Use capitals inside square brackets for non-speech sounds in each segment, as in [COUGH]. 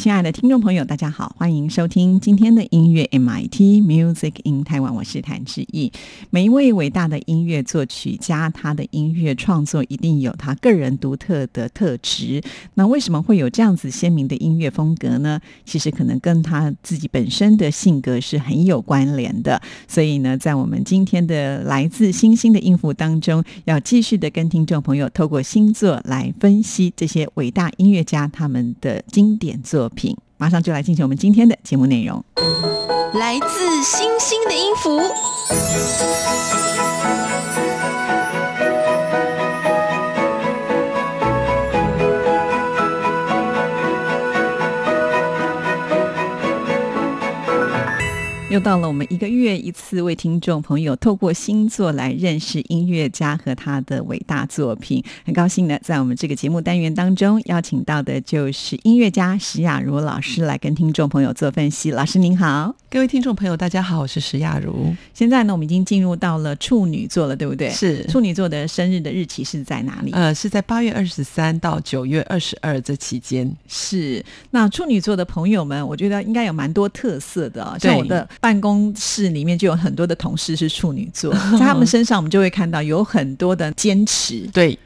亲爱的听众朋友，大家好，欢迎收听今天的音乐 MIT Music in Taiwan，我是谭志毅。每一位伟大的音乐作曲家，他的音乐创作一定有他个人独特的特质。那为什么会有这样子鲜明的音乐风格呢？其实可能跟他自己本身的性格是很有关联的。所以呢，在我们今天的来自星星的音符当中，要继续的跟听众朋友透过星座来分析这些伟大音乐家他们的经典作品。马上就来进行我们今天的节目内容。来自星星的音符。又到了我们一个月一次为听众朋友透过星座来认识音乐家和他的伟大作品。很高兴呢，在我们这个节目单元当中邀请到的就是音乐家石雅茹老师来跟听众朋友做分析。老师您好，各位听众朋友大家好，我是石雅茹。现在呢，我们已经进入到了处女座了，对不对？是处女座的生日的日期是在哪里？呃，是在八月二十三到九月二十二这期间。是那处女座的朋友们，我觉得应该有蛮多特色的、哦，像我的。办公室里面就有很多的同事是处女座，[LAUGHS] 在他们身上我们就会看到有很多的坚持。对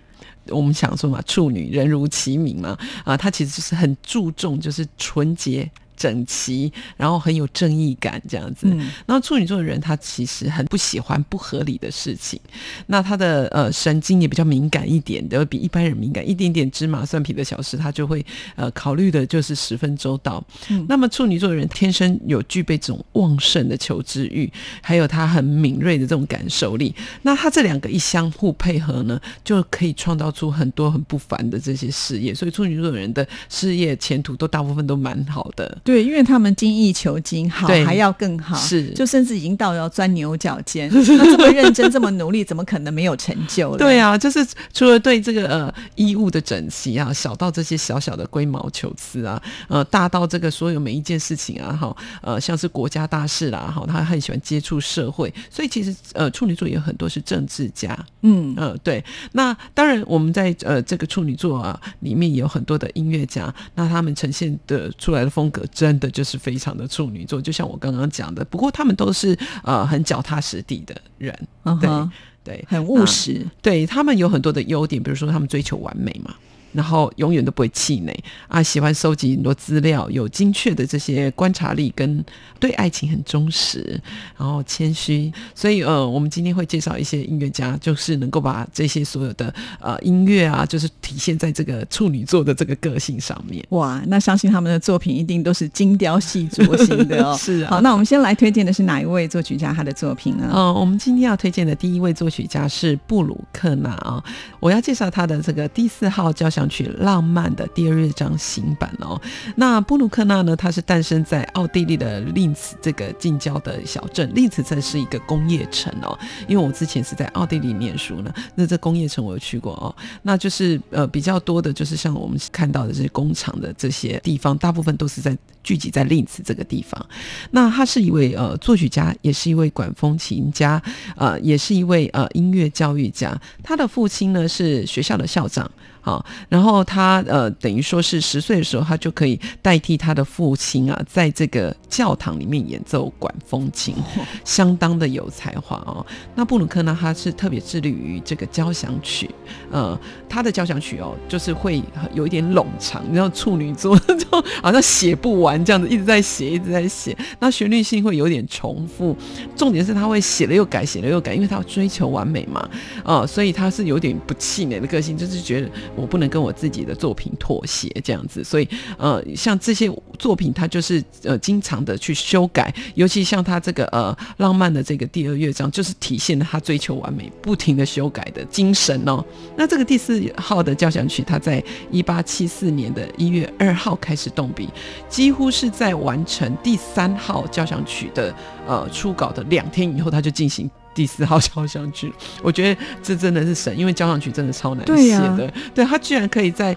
我们想说嘛，处女人如其名嘛，啊，她其实就是很注重就是纯洁。整齐，然后很有正义感，这样子。然后处女座的人，他其实很不喜欢不合理的事情。那他的呃神经也比较敏感一点，的比一般人敏感一点点芝麻蒜皮的小事，他就会呃考虑的就是十分周到。那么处女座的人天生有具备这种旺盛的求知欲，还有他很敏锐的这种感受力。那他这两个一相互配合呢，就可以创造出很多很不凡的这些事业。所以处女座的人的事业前途都大部分都蛮好的。对，因为他们精益求精，好还要更好，是就甚至已经到要钻牛角尖。[LAUGHS] 那这么认真，这么努力，怎么可能没有成就？对啊，就是除了对这个呃衣物的整齐啊，小到这些小小的龟毛求疵啊，呃，大到这个所有每一件事情啊，哈，呃，像是国家大事啦，哈，他很喜欢接触社会，所以其实呃处女座也有很多是政治家，嗯呃对。那当然我们在呃这个处女座啊里面也有很多的音乐家，那他们呈现的出来的风格。真的就是非常的处女座，就像我刚刚讲的。不过他们都是呃很脚踏实地的人，对对，很务实。对他们有很多的优点，比如说他们追求完美嘛。然后永远都不会气馁啊！喜欢收集很多资料，有精确的这些观察力，跟对爱情很忠实，然后谦虚。所以呃，我们今天会介绍一些音乐家，就是能够把这些所有的呃音乐啊，就是体现在这个处女座的这个个性上面。哇，那相信他们的作品一定都是精雕细琢型的哦。[LAUGHS] 是啊。好，那我们先来推荐的是哪一位作曲家他的作品呢？嗯，我们今天要推荐的第一位作曲家是布鲁克纳啊。我要介绍他的这个第四号交响。曲浪漫的第二乐章新版哦，那布鲁克纳呢？他是诞生在奥地利的令茨这个近郊的小镇，令茨这是一个工业城哦。因为我之前是在奥地利念书呢，那这工业城我有去过哦。那就是呃比较多的，就是像我们看到的这些工厂的这些地方，大部分都是在聚集在令茨这个地方。那他是一位呃作曲家，也是一位管风琴家，呃，也是一位呃音乐教育家。他的父亲呢是学校的校长。好，然后他呃，等于说是十岁的时候，他就可以代替他的父亲啊，在这个教堂里面演奏管风琴，相当的有才华哦。那布鲁克呢，他是特别致力于这个交响曲，呃，他的交响曲哦，就是会有一点冗长，你知道处女座就好像写不完这样子，一直在写，一直在写，那旋律性会有点重复。重点是他会写了又改，写了又改，因为他要追求完美嘛，啊，所以他是有点不气馁的个性，就是觉得。我不能跟我自己的作品妥协这样子。所以呃，像这些作品，他就是呃经常的去修改，尤其像他这个呃浪漫的这个第二乐章，就是体现了他追求完美、不停的修改的精神哦。那这个第四号的交响曲，他在一八七四年的一月二号开始动笔，几乎是在完成第三号交响曲的呃初稿的两天以后，他就进行第四号交响曲。我觉得这真的是神，因为交响曲真的超难写的，对他居然可以在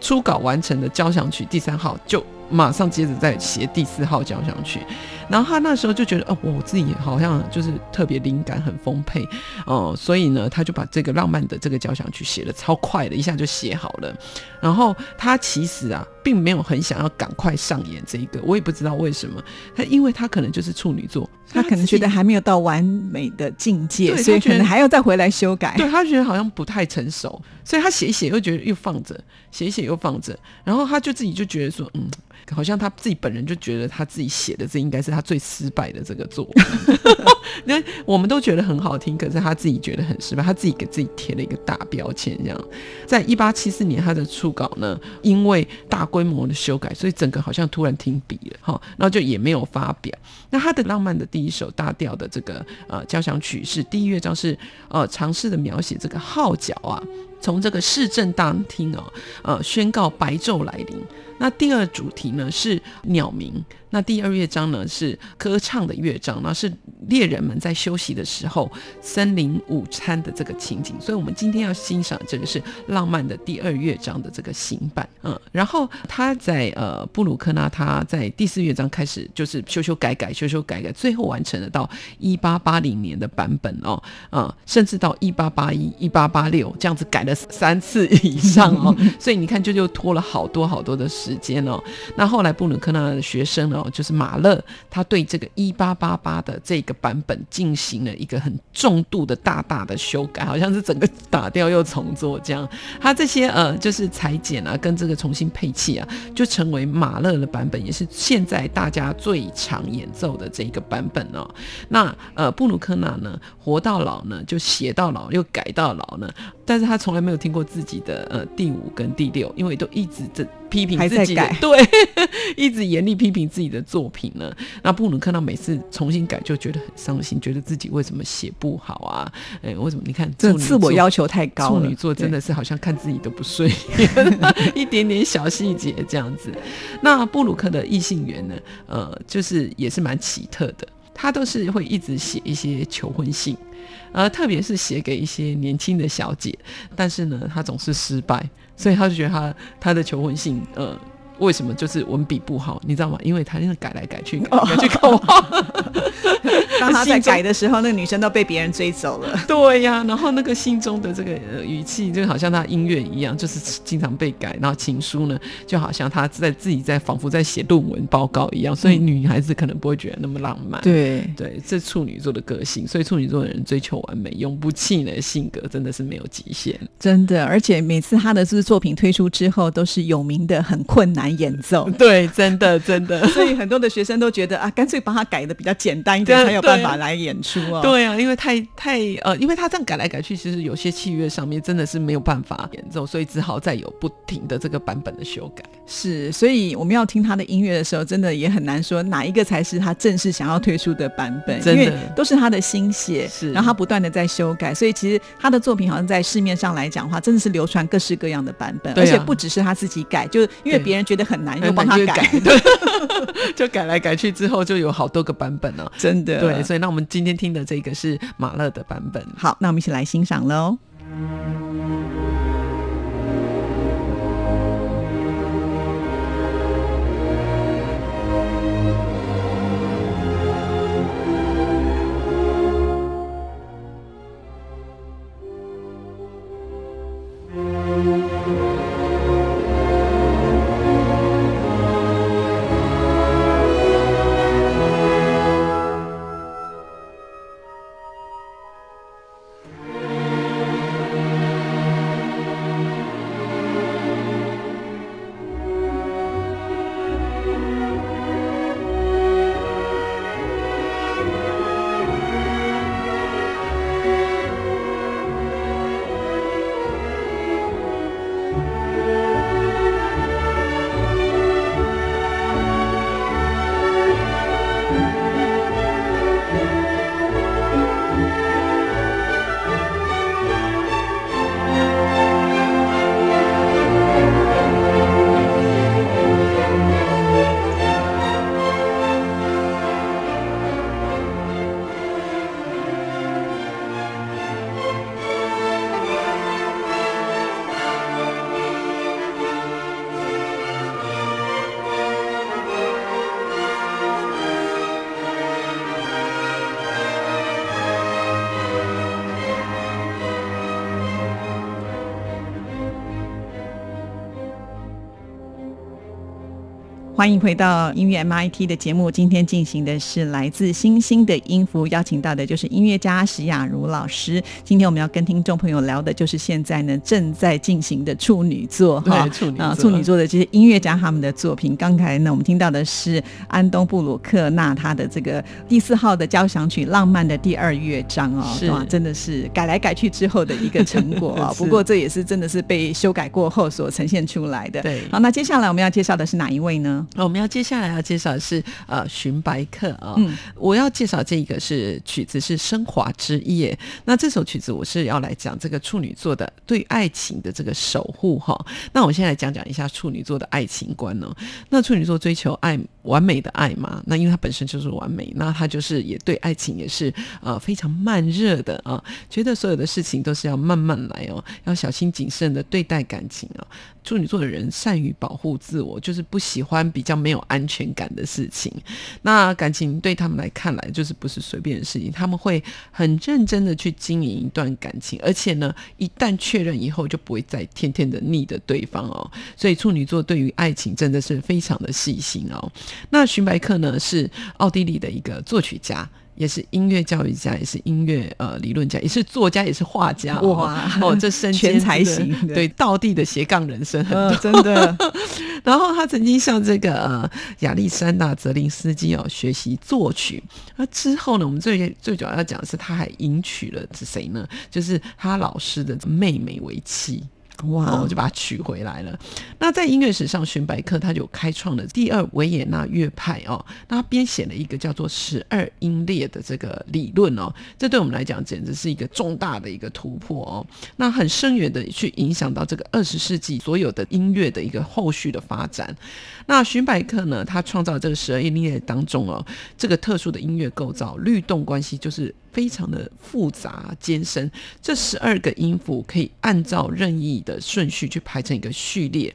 初稿完成的交响曲第三号就。马上接着再写第四号交响曲，然后他那时候就觉得，哦，我自己好像就是特别灵感很丰沛，哦，所以呢，他就把这个浪漫的这个交响曲写的超快的，一下就写好了。然后他其实啊，并没有很想要赶快上演这一个，我也不知道为什么。他因为他可能就是处女座，[LAUGHS] 他可能觉得还没有到完美的境界，所以可能还要再回来修改。对他觉得好像不太成熟，所以他写一写又觉得又放着，写一写又放着，然后他就自己就觉得说，嗯。好像他自己本人就觉得他自己写的这应该是他最失败的这个作品，[LAUGHS] 那我们都觉得很好听，可是他自己觉得很失败，他自己给自己贴了一个大标签。这样，在一八七四年他的初稿呢，因为大规模的修改，所以整个好像突然停笔了，哈，然后就也没有发表。那他的浪漫的第一首大调的这个呃交响曲是第一乐章是呃尝试的描写这个号角啊，从这个市政大厅哦，呃宣告白昼来临。那第二主题呢是鸟鸣。那第二乐章呢是歌唱的乐章，那是猎人们在休息的时候森林午餐的这个情景。所以，我们今天要欣赏这个是浪漫的第二乐章的这个行版。嗯，然后他在呃布鲁克纳他在第四乐章开始就是修修改改，修修改改，最后完成了到一八八零年的版本哦，啊，甚至到一八八一、一八八六这样子改了三次以上哦。[LAUGHS] 所以你看，就就拖了好多好多的时间哦。那后来布鲁克纳的学生呢？哦，就是马勒，他对这个一八八八的这个版本进行了一个很重度的大大的修改，好像是整个打掉又重做这样。他这些呃，就是裁剪啊，跟这个重新配器啊，就成为马勒的版本，也是现在大家最常演奏的这个版本哦。那呃，布鲁克纳呢，活到老呢，就写到老，又改到老呢，但是他从来没有听过自己的呃第五跟第六，因为都一直这。批评自己，对，[LAUGHS] 一直严厉批评自己的作品呢。那布鲁克呢每次重新改，就觉得很伤心，觉得自己为什么写不好啊？哎，为什么？你看，这自我要求太高处女座真的是好像看自己都不顺眼 [LAUGHS] 一点点小细节这样子。那布鲁克的异性缘呢？呃，就是也是蛮奇特的，他都是会一直写一些求婚信，呃，特别是写给一些年轻的小姐，但是呢，他总是失败。所以他就觉得他他的求婚信，呃，为什么就是文笔不好？你知道吗？因为他那个改来改去，改去改当他在改的时候，那个女生都被别人追走了。对呀，然后那个信中的这个语气，就好像他音乐一样，就是经常被改。然后情书呢，就好像他在自己在仿佛在写论文报告一样。所以女孩子可能不会觉得那么浪漫。对对，这处女座的个性，所以处女座的人追求完美、永不气馁的性格，真的是没有极限。真的，而且每次他的这作品推出之后，都是有名的很困难演奏。[LAUGHS] 对，真的真的。[LAUGHS] 所以很多的学生都觉得啊，干脆把它改的比较简单一点，才有。办法来演出哦？对啊，因为太太呃，因为他这样改来改去，其实有些器乐上面真的是没有办法演奏，所以只好再有不停的这个版本的修改。是，所以我们要听他的音乐的时候，真的也很难说哪一个才是他正式想要推出的版本，因为都是他的心血，是，然后他不断的在修改，所以其实他的作品好像在市面上来讲的话，真的是流传各式各样的版本，而且不只是他自己改，就因为别人觉得很难，又帮他改，[LAUGHS] 对 [LAUGHS] 就改来改去之后就有好多个版本了，真的。对，所以那我们今天听的这个是马勒的版本。好，那我们一起来欣赏喽。欢迎回到音乐 MIT 的节目。今天进行的是来自星星的音符，邀请到的就是音乐家史雅茹老师。今天我们要跟听众朋友聊的就是现在呢正在进行的处女座哈处女座啊处女座的这些音乐家他们的作品。刚才呢我们听到的是安东布鲁克纳他的这个第四号的交响曲《浪漫的第二乐章》哦，是哇，真的是改来改去之后的一个成果啊。[LAUGHS] 是不过这也是真的是被修改过后所呈现出来的。对好，那接下来我们要介绍的是哪一位呢？那我们要接下来要介绍的是呃寻白客啊、嗯我要介绍这个是曲子是升华之夜。那这首曲子我是要来讲这个处女座的对爱情的这个守护哈。那我现在来讲讲一下处女座的爱情观哦。那处女座追求爱完美的爱嘛，那因为它本身就是完美，那它就是也对爱情也是呃非常慢热的啊，觉得所有的事情都是要慢慢来哦，要小心谨慎的对待感情啊。处女座的人善于保护自我，就是不喜欢比较没有安全感的事情。那感情对他们来看来就是不是随便的事情，他们会很认真的去经营一段感情，而且呢，一旦确认以后就不会再天天的腻着对方哦。所以处女座对于爱情真的是非常的细心哦。那荀白克呢是奥地利的一个作曲家。也是音乐教育家，也是音乐呃理论家，也是作家，也是画家哦。哇哦，这身兼全才型的对道地的斜杠人生很多。呃，真的，[LAUGHS] 然后他曾经向这个呃亚历山大泽林斯基哦学习作曲。那之后呢，我们最最主要要讲的是，他还迎娶了是谁呢？就是他老师的妹妹为妻。哇哦，就把它取回来了。那在音乐史上，荀白克他就开创了第二维也纳乐派哦。那他编写了一个叫做十二音列的这个理论哦，这对我们来讲简直是一个重大的一个突破哦。那很深远的去影响到这个二十世纪所有的音乐的一个后续的发展。那荀白克呢，他创造这个十二音列当中哦，这个特殊的音乐构造，律动关系就是。非常的复杂艰深，这十二个音符可以按照任意的顺序去排成一个序列，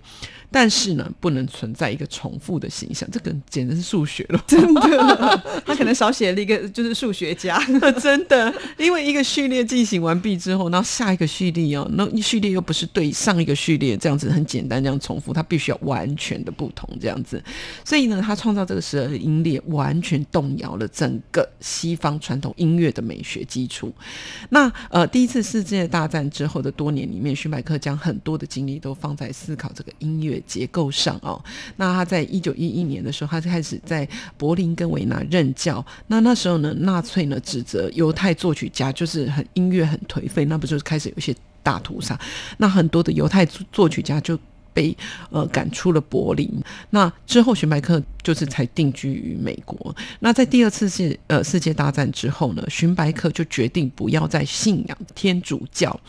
但是呢，不能存在一个重复的形象，这个简直是数学了，真的，他可能少写了一个，就是数学家。[LAUGHS] 真的，因为一个序列进行完毕之后，然后下一个序列哦，那序列又不是对上一个序列这样子很简单这样重复，它必须要完全的不同这样子，所以呢，他创造这个十二音列，完全动摇了整个西方传统音乐的美学基础。那呃，第一次世界大战之后的多年里面，荀白克将很多的精力都放在思考这个音乐结构上哦。那他在一九一一年的时候，他开始在柏林跟维纳任教。那那时候呢，纳粹呢指责犹太作曲家就是很音乐很颓废，那不就是开始有一些大屠杀？那很多的犹太作曲家就。被呃赶出了柏林，那之后荀白克就是才定居于美国。那在第二次世呃世界大战之后呢，荀白克就决定不要再信仰天主教，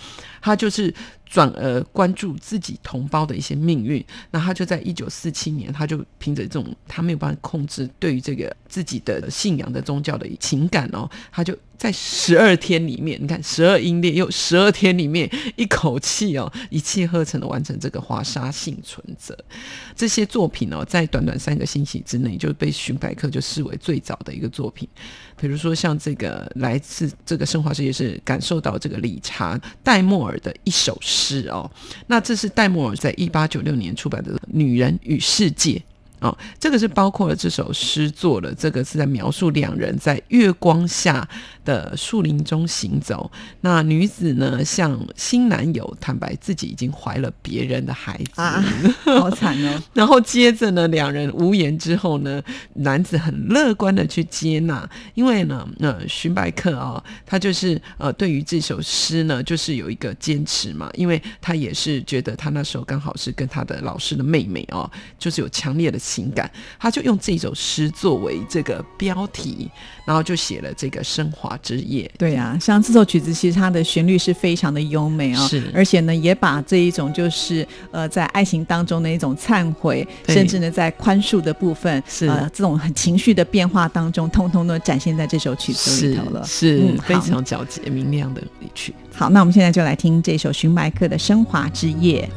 他就是转而关注自己同胞的一些命运。那他就在一九四七年，他就凭着这种他没有办法控制对于这个自己的信仰的宗教的情感哦，他就在十二天里面，你看十二英烈又十二天里面一口气哦，一气呵成的完成这个华沙幸存者这些作品哦，在短短三个星期之内就被荀白克就视为最早的一个作品。比如说像这个来自这个升华世界是感受到这个理查戴莫尔的一首诗哦，那这是戴莫尔在一八九六年出版的《女人与世界》。哦，这个是包括了这首诗作的，这个是在描述两人在月光下的树林中行走。那女子呢，向新男友坦白自己已经怀了别人的孩子，啊，[LAUGHS] 好惨哦！然后接着呢，两人无言之后呢，男子很乐观的去接纳，因为呢，呃，荀白克啊、他就是呃，对于这首诗呢，就是有一个坚持嘛，因为他也是觉得他那时候刚好是跟他的老师的妹妹哦，就是有强烈的情感，他就用这首诗作为这个标题，然后就写了这个升华之夜。对啊，像这首曲子，其实它的旋律是非常的优美啊、是而且呢，也把这一种就是呃，在爱情当中的一种忏悔，甚至呢，在宽恕的部分，是呃，这种很情绪的变化当中，通通都展现在这首曲子里头了。是、嗯非常皎洁明亮的一曲。好，那我们现在就来听这首荀白克的《升华之夜》。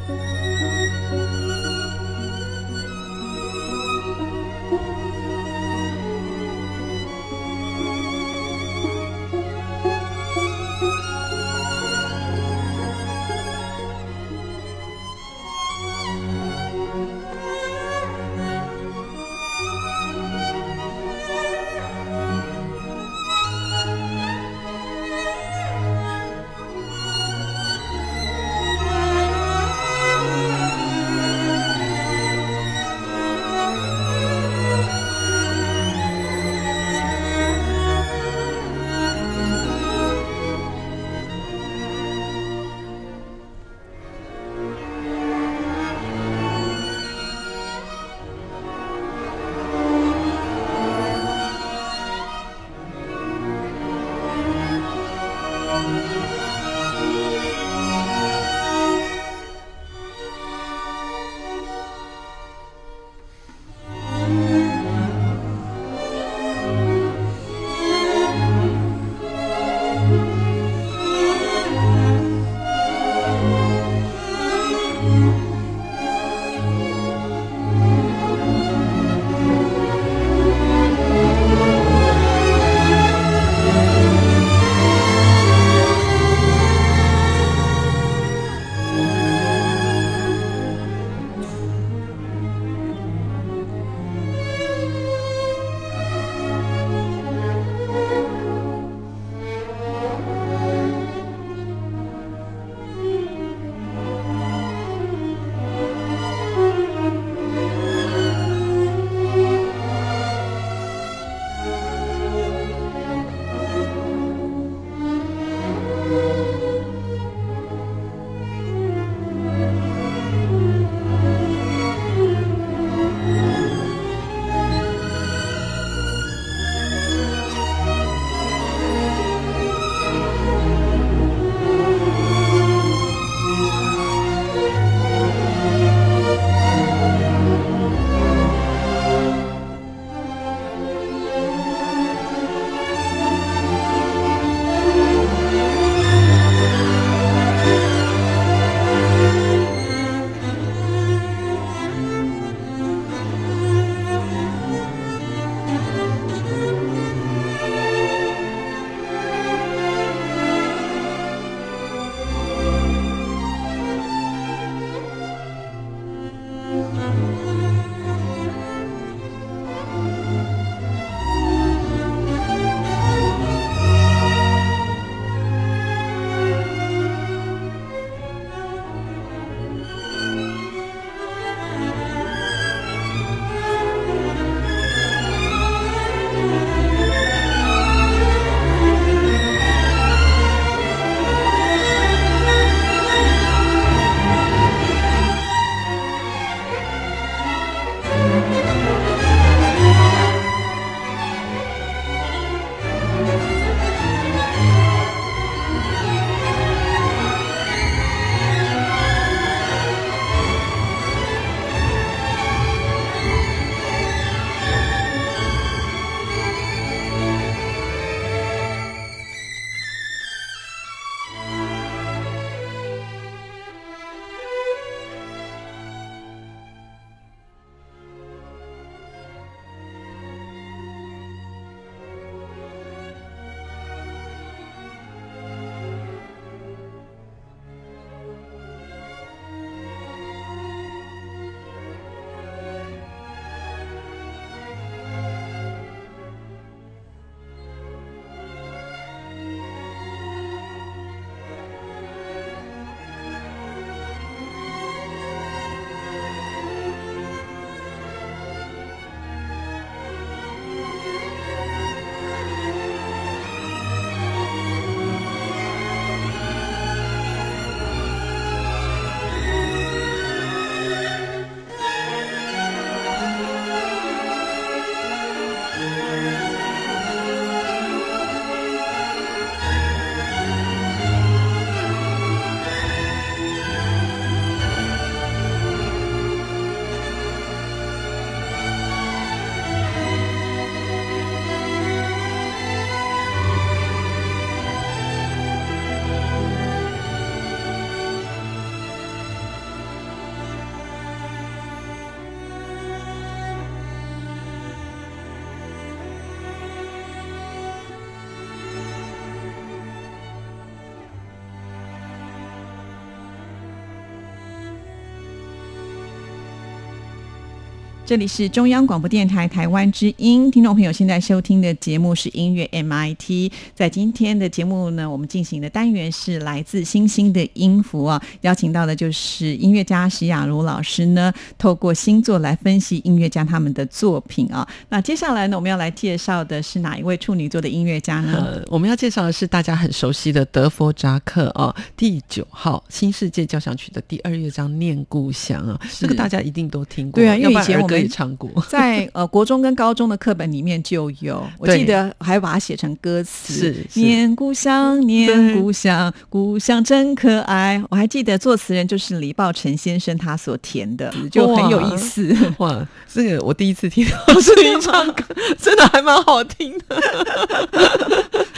这里是中央广播电台台湾之音，听众朋友现在收听的节目是音乐 MIT。在今天的节目呢，我们进行的单元是来自星星的音符啊，邀请到的就是音乐家徐雅茹老师呢，透过星座来分析音乐家他们的作品啊。那接下来呢，我们要来介绍的是哪一位处女座的音乐家呢？呃，我们要介绍的是大家很熟悉的德弗扎克哦，第九号新世界交响曲的第二乐章《念故乡》啊，这个大家一定都听过，对啊，因为以前我们也唱过。[LAUGHS] 在呃国中跟高中的课本里面就有，我记得还把它写成歌词。念故乡，念故乡，故乡真可爱。我还记得作词人就是李抱辰先生他所填的，就很有意思。[LAUGHS] 哇，这个我第一次听到 [LAUGHS] 是你唱歌，真的还蛮好听的。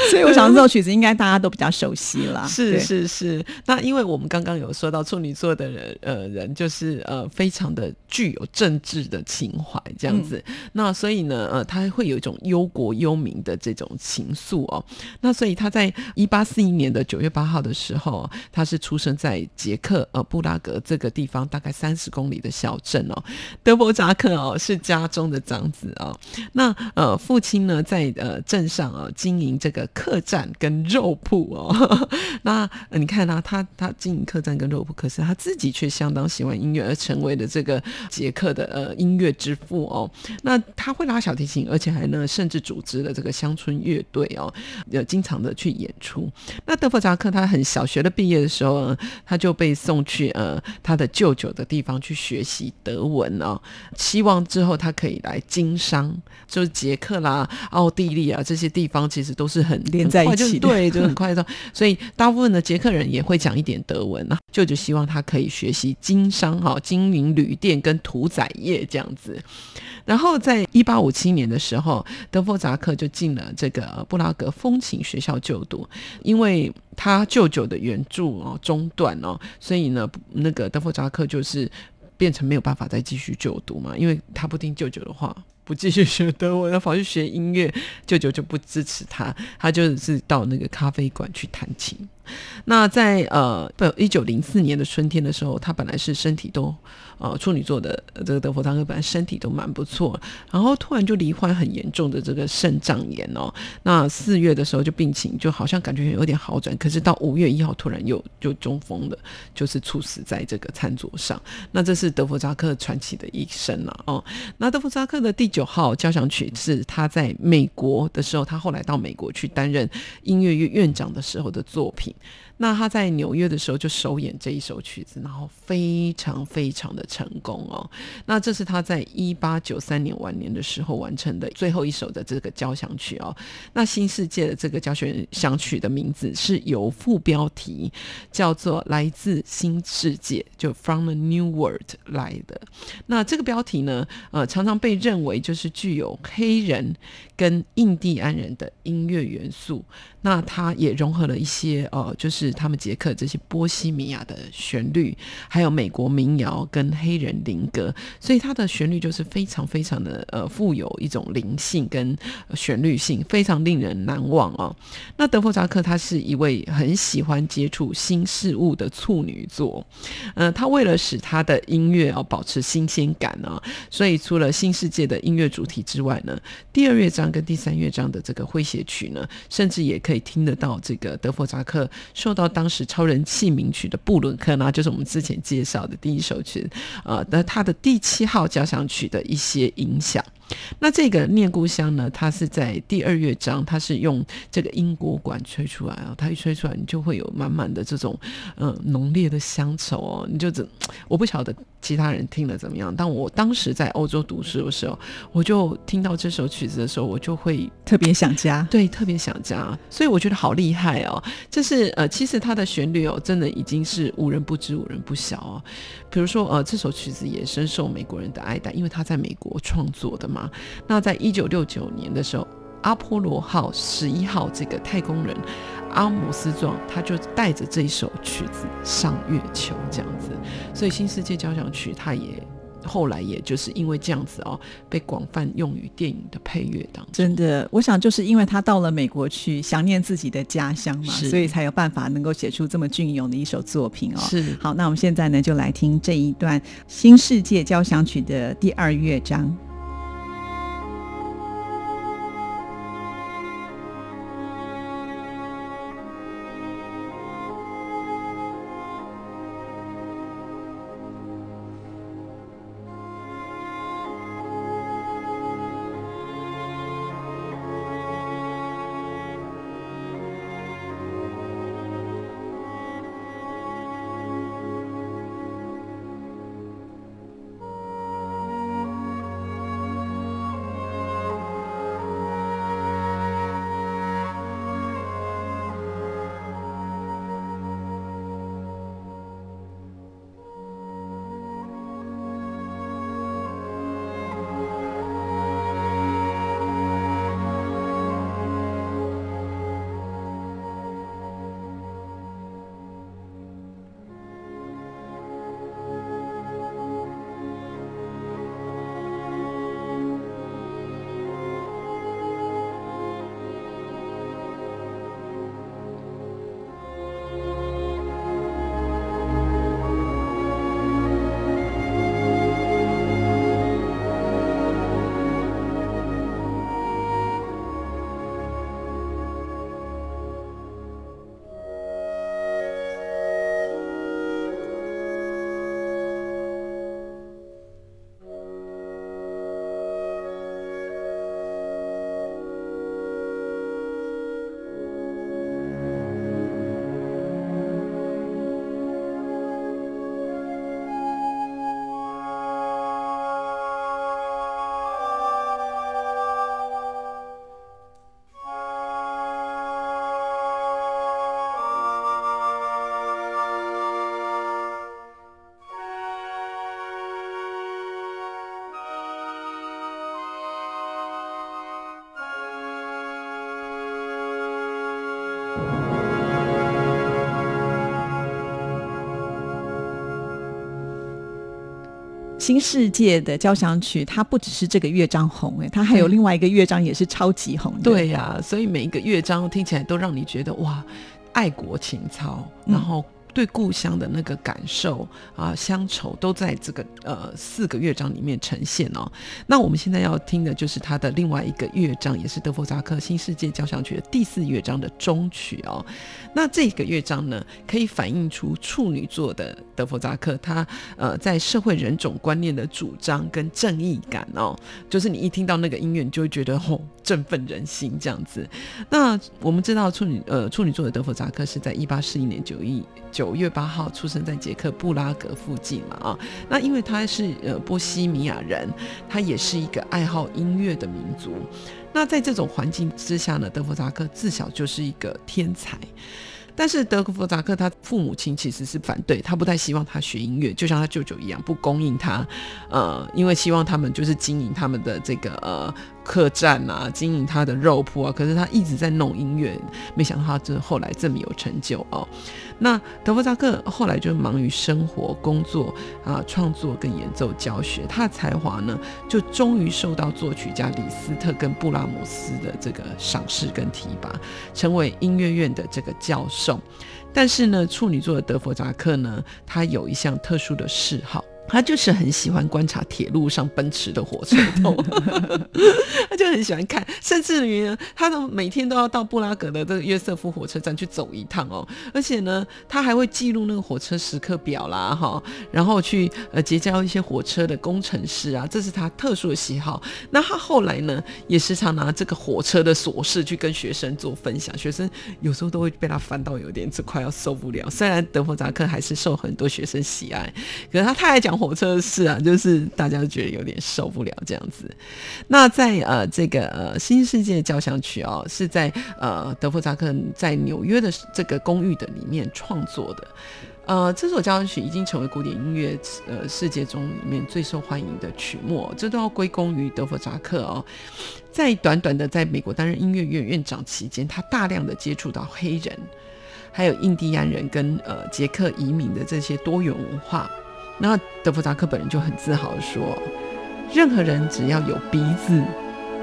所以我想这首曲子应该大家都比较熟悉啦。是是是，那因为我们刚刚有说到处女座的人，呃，人就是呃非常的具有政治的情怀这样子，那所以呢，呃，他会有一种忧国忧民的这种情愫哦。那所以他在一八四一年的九月八号的时候，他是出生在捷克呃布拉格这个地方大概三十公里的小镇哦。德伯扎克哦是家中的长子哦，那呃父亲呢在呃镇上啊、经营这个客栈跟肉铺哦。[LAUGHS] 那、你看啊，他他经营客栈跟肉铺，可是他自己却相当喜欢音乐，而成为了这个捷克的呃音乐之父哦。那他会拉小提琴，而且还呢甚至组织了这个乡村乐队哦，呃经常的去演出。那德弗扎克他很小学的毕业的时候呢，他就被送去呃他的舅舅的地方去学习德文哦，希望之后他可以来经商，就是捷克啦、奥地利啊这些地方其实都是很连在一起的对，就很快的。所以大部分的捷克人也会讲一点德文啊。舅舅希望他可以学习经商哈、经营旅店跟屠宰业这样子。然后在一八五七年的时候，德弗扎克就进了这个布拉格风琴学校就读，因为他舅舅的援助哦中断哦，所以呢，那个德弗扎克就是变成没有办法再继续就读嘛，因为他不听舅舅的话。不继续学德文，要跑去学音乐，舅舅就不支持他，他就是到那个咖啡馆去弹琴。那在呃不一九零四年的春天的时候，他本来是身体都呃处女座的这个德弗扎克本来身体都蛮不错，然后突然就罹患很严重的这个肾脏炎哦。那四月的时候就病情就好像感觉有点好转，可是到五月一号突然又就中风了，就是猝死在这个餐桌上。那这是德弗扎克传奇的一生了、哦。那德弗扎克的第九号交响曲是他在美国的时候，他后来到美国去担任音乐院院长的时候的作品。那他在纽约的时候就首演这一首曲子，然后非常非常的成功哦。那这是他在一八九三年晚年的时候完成的最后一首的这个交响曲哦。那新世界的这个交响曲的名字是由副标题叫做“来自新世界”，就 “From the New World” 来的。那这个标题呢，呃，常常被认为就是具有黑人跟印第安人的音乐元素。那它也融合了一些呃，就是他们捷克这些波西米亚的旋律，还有美国民谣跟黑人灵歌，所以它的旋律就是非常非常的呃富有一种灵性跟旋律性，非常令人难忘哦。那德弗扎克他是一位很喜欢接触新事物的处女座，呃，他为了使他的音乐哦保持新鲜感呢、所以除了新世界的音乐主题之外呢，第二乐章跟第三乐章的这个诙谐曲呢，甚至也可以听得到这个德弗扎克受到当时超人气名曲的布伦克呢，就是我们之前介绍的第一首曲，呃，那他的第七号交响曲的一些影响。那这个《念故乡》呢，它是在第二乐章，它是用这个英国管吹出来啊，它一吹出来，你就会有满满的这种嗯浓烈的乡愁哦，你就怎我不晓得其他人听了怎么样，但我当时在欧洲读书的时候，我就听到这首曲子的时候，我就会特别想家。对，特别想家，所以我觉得好厉害哦。就是呃，其实它的旋律哦，真的已经是无人不知、无人不晓哦。比如说呃，这首曲子也深受美国人的爱戴，因为他在美国创作的嘛。那在一九六九年的时候，阿波罗号十一号这个太空人阿姆斯壮，他就带着这一首曲子上月球，这样子。所以新世界交响曲他也后来也就是因为这样子哦，被广泛用于电影的配乐当中。真的，我想就是因为他到了美国去，想念自己的家乡嘛，所以才有办法能够写出这么隽永的一首作品哦。是好，那我们现在呢，就来听这一段《新世界交响曲》的第二乐章。新世界的交响曲，它不只是这个乐章红，哎，它还有另外一个乐章也是超级红的。对呀、所以每一个乐章听起来都让你觉得哇，爱国情操，嗯然后对故乡的那个感受啊、乡愁都在这个呃四个乐章里面呈现哦。那我们现在要听的就是它的另外一个乐章，也是德弗扎克新世界交响曲的第四乐章的终曲哦。那这个乐章呢，可以反映出处女座的德弗扎克他呃在社会人种观念的主张跟正义感哦，就是你一听到那个音乐，你就会觉得吼振奋人心这样子。那我们知道处女呃处女座的德弗扎克是在一八四一年九一九月八号出生在捷克布拉格附近嘛啊，那因为他是呃波西米亚人，他也是一个爱好音乐的民族。那在这种环境之下呢，德弗扎克自小就是一个天才。但是德弗扎克他父母亲其实是反对，他不太希望他学音乐，就像他舅舅一样，不供应他，呃，因为希望他们就是经营他们的这个呃客栈啊，经营他的肉铺啊。可是他一直在弄音乐，没想到他这后来这么有成就哦。那德弗扎克后来就忙于生活、工作啊、创作跟演奏教学，他的才华呢，就终于受到作曲家李斯特跟布拉姆斯的这个赏识跟提拔，成为音乐院的这个教授。但是呢，处女座的德弗扎克呢，他有一项特殊的嗜好。他就是很喜欢观察铁路上奔驰的火车头，[LAUGHS] 他就很喜欢看，甚至于呢，他都每天都要到布拉格的这个约瑟夫火车站去走一趟哦，而且呢，他还会记录那个火车时刻表啦，哈，然后去呃结交一些火车的工程师啊，这是他特殊的喜好。那他后来呢，也时常拿这个火车的琐事去跟学生做分享，学生有时候都会被他翻到有点这快要受不了。虽然德弗扎克还是受很多学生喜爱，可是他太爱讲火车的事啊，[LAUGHS] 就是大家觉得有点受不了这样子。那在呃这个呃新世界交响曲哦，是在呃德弗扎克在纽约的这个公寓的里面创作的。呃，这首交响曲已经成为古典音乐呃世界中里面最受欢迎的曲目，这都要归功于德弗扎克哦。在短短的在美国担任音乐院院长期间，他大量的接触到黑人，还有印第安人跟呃捷克移民的这些多元文化。那德弗扎克本人就很自豪地说，任何人只要有鼻子，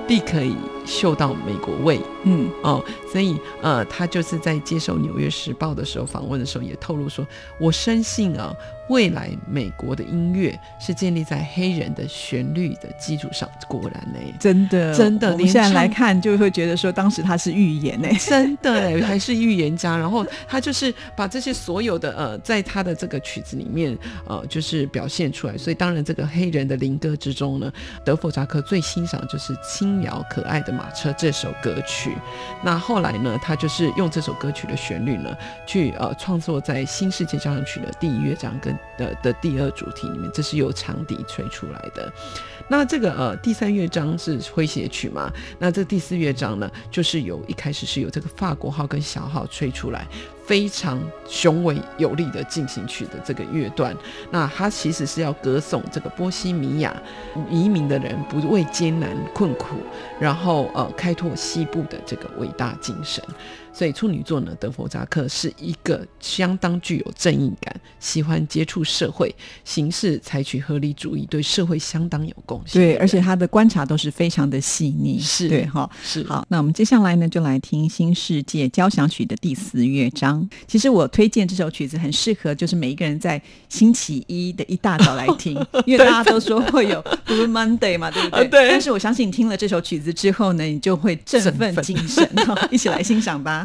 必可以嗅到美国味。嗯，哦，所以呃，他就是在接受《纽约时报》的时候访问的时候，也透露说，我深信啊，未来美国的音乐是建立在黑人的旋律的基础上。果然呢，真的，真的连我们现在来看就会觉得说，当时他是预言呢。真的哎，还是预言家。然后他就是把这些所有的呃，在他的这个曲子里面呃，就是表现出来。所以当然，这个黑人的灵歌之中呢，德弗扎克最欣赏就是轻摇可爱的马车这首歌曲。那后来呢，他就是用这首歌曲的旋律呢，去呃创作在新世界交响曲的第一乐章跟的的第二主题里面，这是由长笛吹出来的。那这个呃第三乐章是诙谐曲嘛？那这第四乐章呢，就是由一开始是由这个法国号跟小号吹出来，非常雄伟有力的进行曲的这个乐段。那它其实是要歌颂这个波西米亚移民的人不畏艰难困苦，然后呃开拓西部的这个伟大精神。所以处女座呢，德弗扎克是一个相当具有正义感，喜欢接触社会，行事采取合理主义，对社会相当有贡献对，而且他的观察都是非常的细腻，是对哈。是好，那我们接下来呢，就来听新世界交响曲的第四乐章。其实我推荐这首曲子很适合，就是每一个人在星期一的一大早来 [LAUGHS] 听，因为大家都说会有 Blue Monday 嘛，对不对？啊对但是我相信你听了这首曲子之后呢，你就会振振奋奋精神，哈一起来欣赏吧。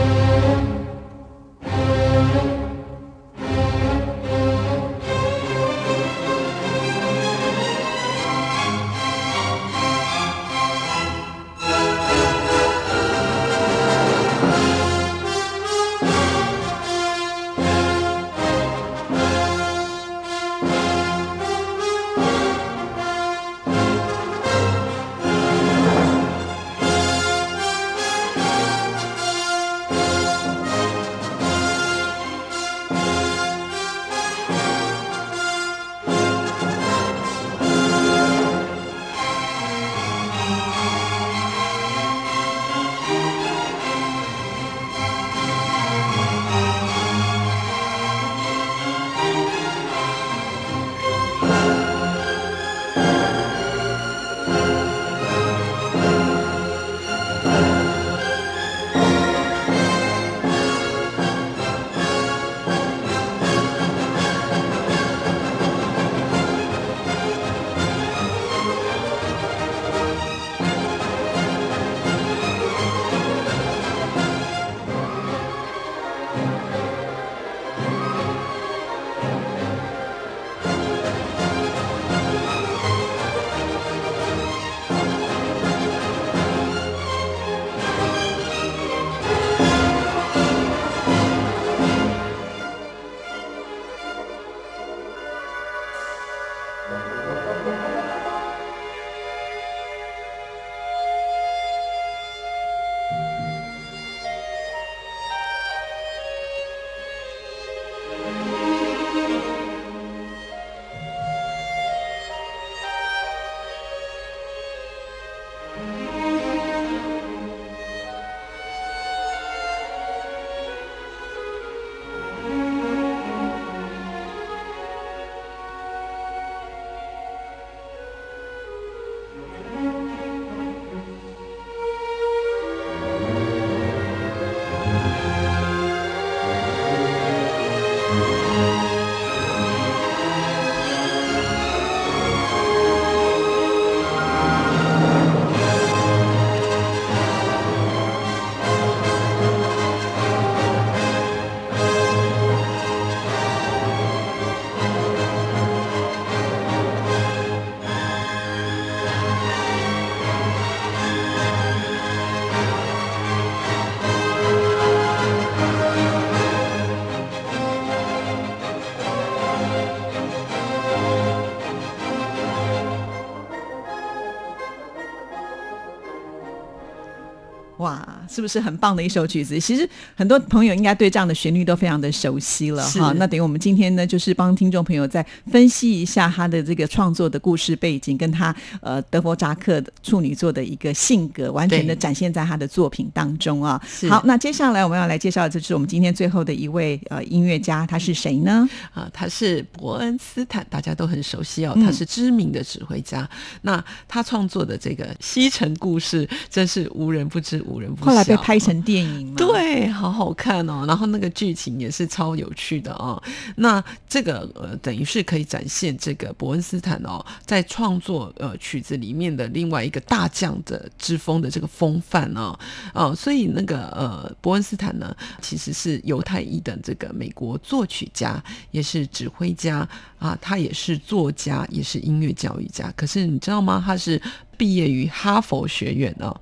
是不是很棒的一首曲子？其实很多朋友应该对这样的旋律都非常的熟悉了哈。那等于我们今天呢，就是帮听众朋友再分析一下他的这个创作的故事背景，跟他呃德弗扎克处女座的一个性格，完全的展现在他的作品当中啊。好，那接下来我们要来介绍的就是我们今天最后的一位呃音乐家，他是谁呢？啊，他是伯恩斯坦，大家都很熟悉哦，嗯他是知名的指挥家。那他创作的这个《西城故事》真是无人不知，无人不晓。被拍成电影嘛？，对，好好看哦，然后那个剧情也是超有趣的哦。那这个呃，等于是可以展现这个伯恩斯坦哦，在创作呃曲子里面的另外一个大将的之风的这个风范哦，哦，所以那个呃，伯恩斯坦呢，其实是犹太裔的这个美国作曲家，也是指挥家啊，他也是作家，也是音乐教育家。可是你知道吗？他是毕业于哈佛学院哦。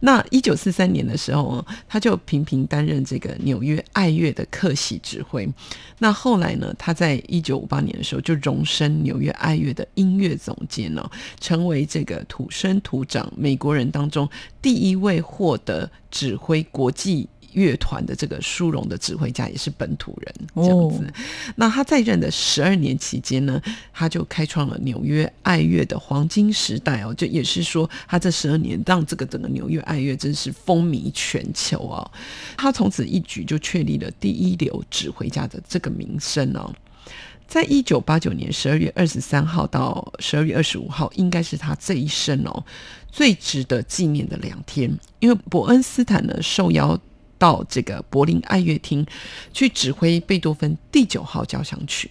那一九四三年的时候哦，他就频频担任这个纽约爱乐的客席指挥。那后来呢，他在一九五八年的时候就荣升纽约爱乐的音乐总监哦，成为这个土生土长美国人当中第一位获得指挥国际。乐团的这个殊荣的指挥家也是本土人，这样子。哦那他在任的十二年期间呢，他就开创了纽约爱乐的黄金时代哦，就也是说他这十二年让这个整个纽约爱乐真是风靡全球哦。他从此一举就确立了第一流指挥家的这个名声哦。在一九八九年十二月二十三号到十二月二十五号，应该是他这一生哦最值得纪念的两天，因为伯恩斯坦呢受邀到这个柏林爱乐厅去指挥贝多芬第九号交响曲。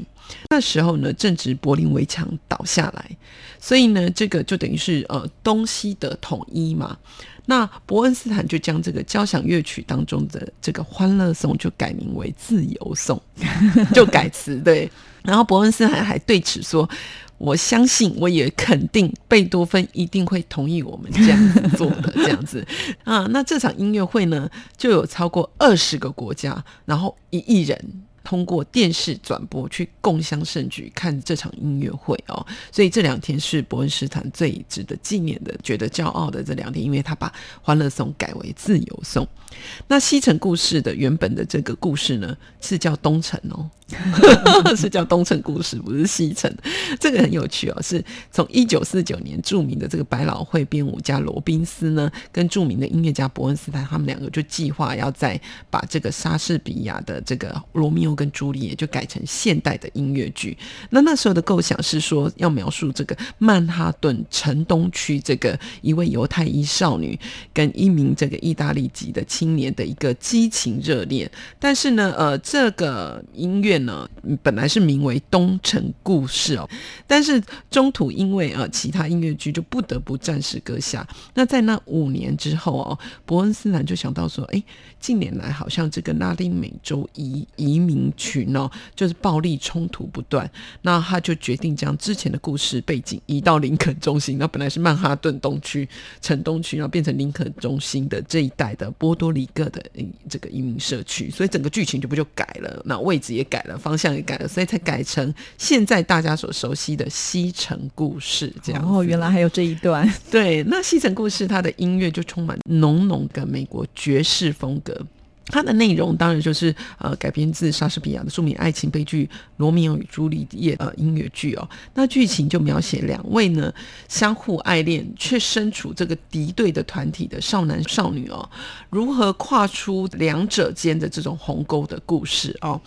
那时候呢，正值柏林围墙倒下来，所以呢，这个就等于是呃东西的统一嘛。那伯恩斯坦就将这个交响乐曲当中的这个欢乐颂就改名为自由颂，就改词对。然后伯恩斯坦还对此说：“我相信，我也肯定，贝多芬一定会同意我们这样做的，这样子 [LAUGHS] 啊。那这场音乐会呢，就有超过二十个国家，然后一亿人。通过电视转播去共襄盛举看这场音乐会哦，所以这两天是伯恩斯坦最值得纪念的、觉得骄傲的这两天，因为他把《欢乐颂》改为《自由颂》。那西城故事的原本的这个故事呢，是叫东城哦，[LAUGHS] 是叫东城故事，不是西城。这个很有趣哦，是从一九四九年著名的这个百老汇编舞家罗宾斯呢，跟著名的音乐家伯恩斯坦，他们两个就计划要在把这个莎士比亚的这个罗密欧跟朱丽叶就改成现代的音乐剧。那那时候的构想是说，要描述这个曼哈顿城东区这个一位犹太裔少女跟一名这个意大利籍的青年的一个激情热恋。但是呢，呃，这个音乐呢，本来是名为《东城故事》哦，但是中途因为呃其他音乐剧就不得不暂时搁下。那在那五年之后哦，伯恩斯坦就想到说，哎，近年来好像这个拉丁美洲移移民群哦，就是暴力冲突不断，那他就决定将之前的故事背景移到林肯中心。那本来是曼哈顿东区、城东区，然后变成林肯中心的这一带的波多黎各的嗯这个移民社区，所以整个剧情就不就改了，那位置也改了，方向也改了，所以才改成现在大家所熟悉的西城故事这样。哦，原来还有这一段。对，那西城故事它的音乐就充满浓浓的美国爵士风格。它的内容当然就是呃改编自莎士比亚的著名爱情悲剧《罗密欧与朱丽叶》呃音乐剧哦。那剧情就描写两位呢相互爱恋却身处这个敌对的团体的少男少女哦，如何跨出两者间的这种鸿沟的故事哦。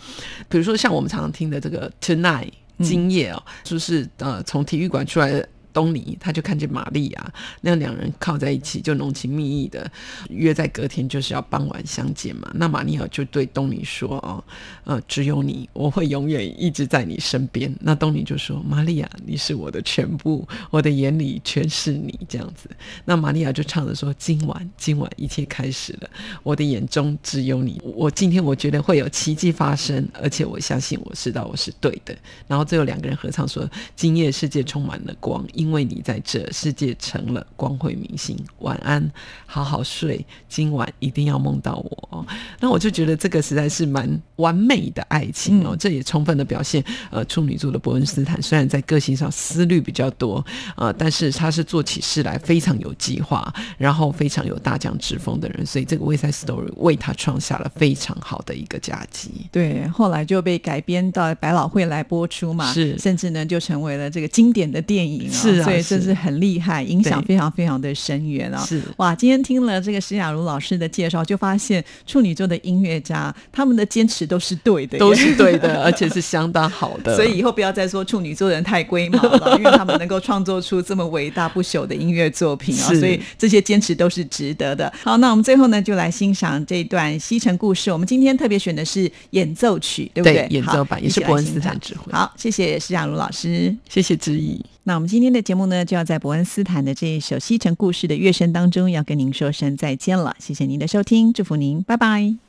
比如说像我们常常听的这个 Tonight 今夜哦，就是呃从体育馆出来的。东尼他就看见玛丽亚，那两人靠在一起，就浓情蜜意的约在隔天就是要傍晚相见嘛。那玛利亚就对东尼说：“哦，呃，只有你，我会永远一直在你身边。”那东尼就说：“玛利亚，你是我的全部，我的眼里全是你。”这样子，那玛利亚就唱着说：“今晚，今晚一切开始了，我的眼中只有你。我今天我觉得会有奇迹发生，而且我相信我知道我是对的。”然后最后两个人合唱说：“今夜世界充满了光。”因为你在这，世界成了光辉明星。晚安，好好睡，今晚一定要梦到我。哦。那我就觉得这个实在是蛮完美的爱情哦，嗯这也充分的表现呃处女座的伯恩斯坦虽然在个性上思虑比较多，呃，但是他是做起事来非常有计划，然后非常有大将之风的人，所以这个《卫塞 Story》为他创下了非常好的一个佳绩。对，后来就被改编到百老汇来播出嘛，是甚至呢就成为了这个经典的电影、哦，是啊所以真是是很厉害，影响非常非常的深远啊、是哇，今天听了这个施雅茹老师的介绍，就发现处女座的音乐家他们的坚持都是对的，都是对的，[LAUGHS] 而且是相当好的。所以以后不要再说处女座人太龟毛了，因为他们能够创作出这么伟大不朽的音乐作品啊、是所以这些坚持都是值得的。好，那我们最后呢，就来欣赏这段西城故事。我们今天特别选的是演奏曲，对不对？对演奏版好也是伯恩斯坦指挥好，谢谢施雅茹老师。谢谢之意。那我们今天的节目呢，就要在伯恩斯坦的这一首西城故事的乐声当中，要跟您说声再见了。谢谢您的收听，祝福您，拜拜。